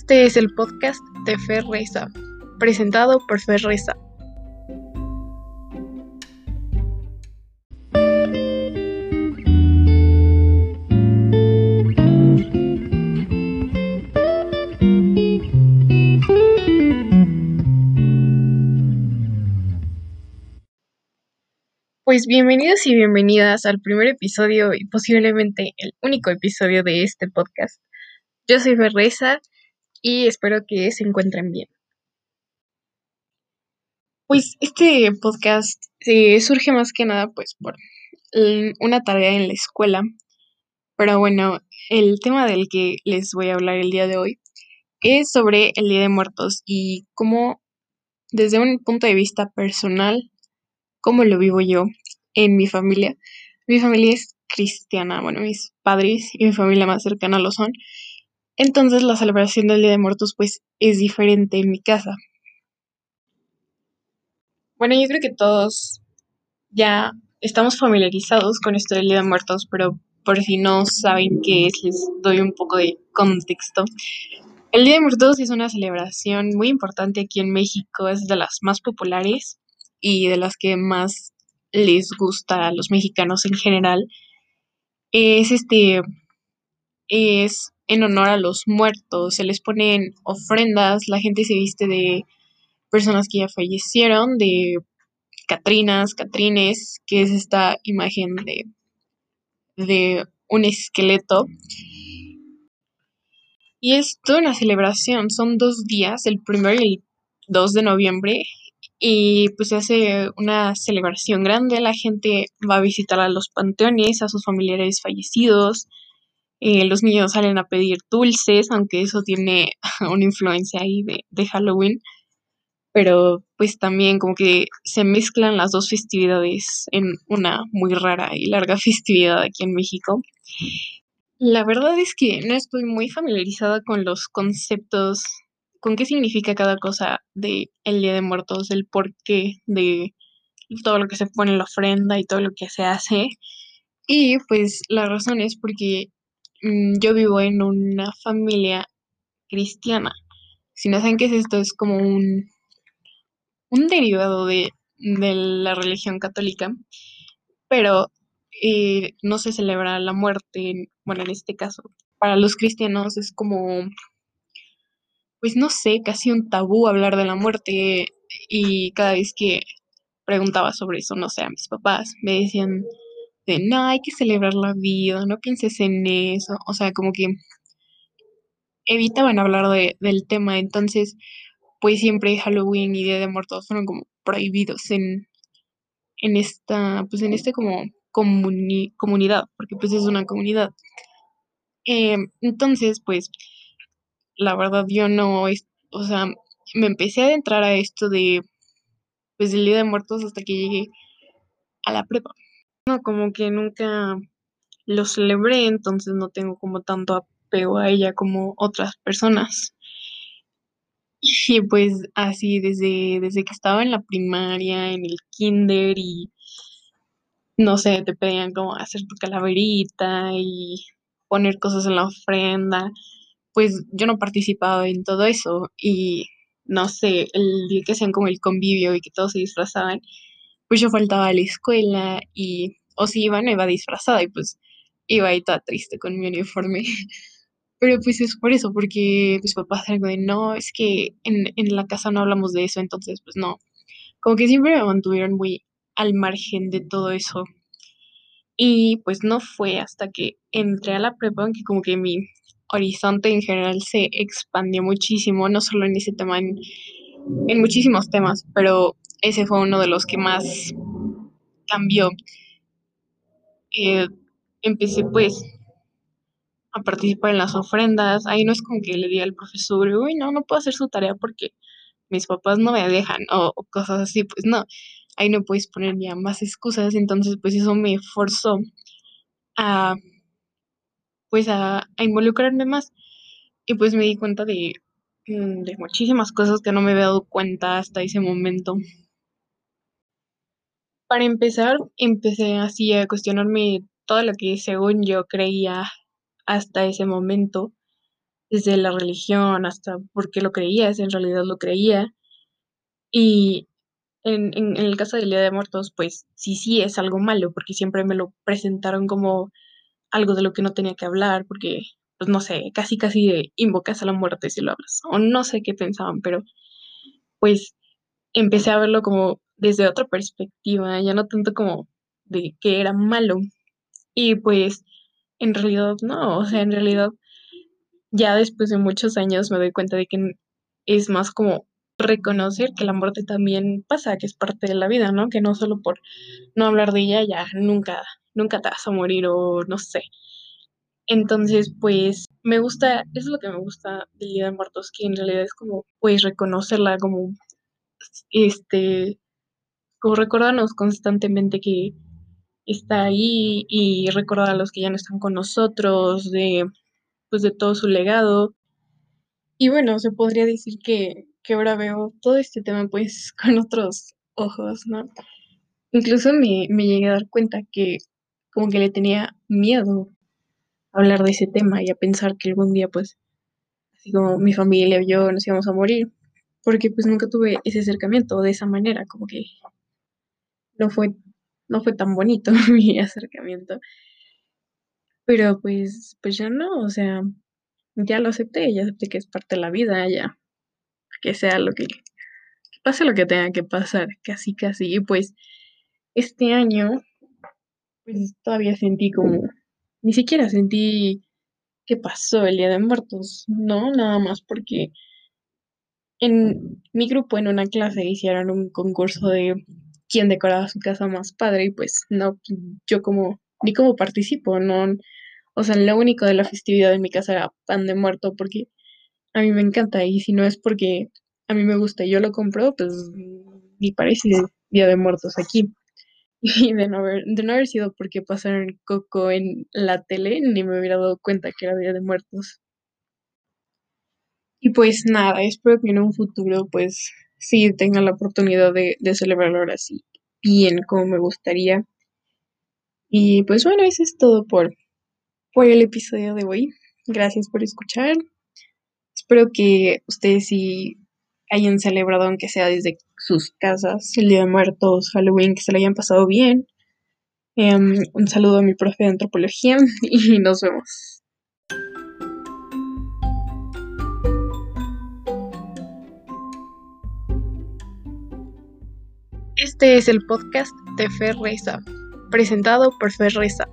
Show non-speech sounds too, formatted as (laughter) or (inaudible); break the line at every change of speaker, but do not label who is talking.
Este es el podcast de Fer Reza, presentado por Fer Reza. Pues bienvenidos y bienvenidas al primer episodio y posiblemente el único episodio de este podcast. Yo soy Ferreza y espero que se encuentren bien. Pues este podcast eh, surge más que nada pues por una tarea en la escuela. Pero bueno, el tema del que les voy a hablar el día de hoy es sobre el Día de Muertos y cómo desde un punto de vista personal cómo lo vivo yo en mi familia. Mi familia es cristiana, bueno, mis padres y mi familia más cercana lo son. Entonces la celebración del Día de Muertos pues es diferente en mi casa. Bueno, yo creo que todos ya estamos familiarizados con esto del Día de Muertos, pero por si no saben qué es, les doy un poco de contexto. El Día de Muertos es una celebración muy importante aquí en México, es de las más populares y de las que más les gusta a los mexicanos en general. Es este es en honor a los muertos, se les ponen ofrendas, la gente se viste de personas que ya fallecieron, de Catrinas, Catrines, que es esta imagen de, de un esqueleto. Y es toda una celebración, son dos días, el primero y el 2 de noviembre, y pues se hace una celebración grande, la gente va a visitar a los panteones, a sus familiares fallecidos, eh, los niños salen a pedir dulces, aunque eso tiene (laughs) una influencia ahí de, de Halloween, pero pues también como que se mezclan las dos festividades en una muy rara y larga (laughs) festividad aquí en México. La verdad es que no estoy muy familiarizada con los conceptos con qué significa cada cosa de el Día de Muertos, el porqué de todo lo que se pone en la ofrenda y todo lo que se hace. Y pues la razón es porque yo vivo en una familia cristiana. Si no saben qué es esto, es como un, un derivado de, de la religión católica, pero eh, no se celebra la muerte, bueno, en este caso, para los cristianos es como pues no sé, casi un tabú hablar de la muerte y cada vez que preguntaba sobre eso, no sé, a mis papás, me decían de, no, hay que celebrar la vida, no pienses en eso, o sea, como que evitaban hablar de, del tema, entonces, pues siempre Halloween y Día de Muertos fueron como prohibidos en, en esta, pues en este como comunidad, porque pues es una comunidad. Em, entonces, pues la verdad yo no, o sea, me empecé a adentrar a esto de, pues, del Día de Muertos hasta que llegué a la prepa. No, como que nunca lo celebré, entonces no tengo como tanto apego a ella como otras personas. Y pues así desde, desde que estaba en la primaria, en el kinder y no sé, te pedían como hacer tu calaverita y poner cosas en la ofrenda pues yo no participaba en todo eso y no sé, el día que hacían como el convivio y que todos se disfrazaban, pues yo faltaba a la escuela y o si iba no iba disfrazada y pues iba ahí toda triste con mi uniforme. (laughs) Pero pues es por eso, porque mis papás eran de, no, es que en, en la casa no hablamos de eso, entonces pues no. Como que siempre me mantuvieron muy al margen de todo eso. Y pues no fue hasta que entré a la prepa que como que mi horizonte en general se expandió muchísimo, no solo en ese tema, en, muchísimos temas, pero ese fue uno de los que más cambió. Eh, empecé pues a participar en las ofrendas, ahí no es como que le diga al profesor, uy, no, no puedo hacer su tarea porque mis papás no me dejan o, cosas así, pues no, ahí no puedes poner ya más excusas, entonces pues eso me forzó a pues a, involucrarme más. Y pues me di cuenta de, mm, de muchísimas cosas que no me había dado cuenta hasta ese momento. Para empezar, empecé así a cuestionarme todo lo que según yo creía hasta ese momento. desde la religión hasta por qué lo creías, en realidad lo creía. Y en, el caso del Día de Muertos, pues sí, sí es algo malo, porque siempre me lo presentaron como algo de lo que no tenía que hablar, porque, pues no sé, casi casi invocas a la muerte si lo hablas, o no sé qué pensaban, pero pues empecé a verlo como desde otra perspectiva, ya no tanto como de que era malo. Y pues en realidad no, o sea, en realidad ya después de muchos años me doy cuenta de que es más como reconocer que la muerte también pasa, que es parte de la vida, ¿no? Que no solo por no hablar de ella ya nunca, nunca te vas a morir o no sé. Entonces, pues me gusta, eso es lo que me gusta del Día de Muertos, que en realidad es como, pues reconocerla como, este, como recordarnos constantemente que está ahí y recordar a los que ya no están con nosotros, de, pues de todo su legado. Y bueno, se podría decir que, que ahora veo todo este tema pues (laughs) con otros ojos, ¿no? Incluso me, me llegué a dar cuenta que como que le tenía miedo a hablar de ese tema y a pensar que algún día pues, así como mi familia o yo nos íbamos a morir, porque pues nunca tuve ese acercamiento de esa manera, como que no fue, no fue tan bonito (laughs) mi acercamiento. Pero pues, pues ya no, o sea, ya lo acepté, ya acepté que es parte de la vida, ya, que sea lo que, que pase lo que tenga que pasar, casi, casi. Y pues este año, pues todavía sentí como, ni siquiera sentí que pasó el Día de Muertos, no, nada más porque en mi grupo, en una clase, hicieron un concurso de quién decoraba su casa más padre y pues no, yo como, ni como participo, no, o sea, lo único de la festividad en mi casa era pan de muerto porque a mí me encanta y si no es porque a mí me gusta y yo lo compro, pues ni parece Día de Muertos aquí. Y de no haber, de no haber sido porque pasaron Coco en la tele, ni me hubiera dado cuenta que era Día de Muertos. Y pues nada, espero que en un futuro pues sí tenga la oportunidad de, de celebrarlo ahora bien como me gustaría. Y pues bueno, eso es todo por, por el episodio de hoy. Gracias por escuchar. Espero que ustedes sí hayan celebrado, aunque sea desde sus casas, el Día de Muertos, Halloween, que se lo hayan pasado bien. Um, un saludo a mi profe de antropología (laughs) y nos vemos. Este es el podcast de Fer Reza, presentado por Fer Reza.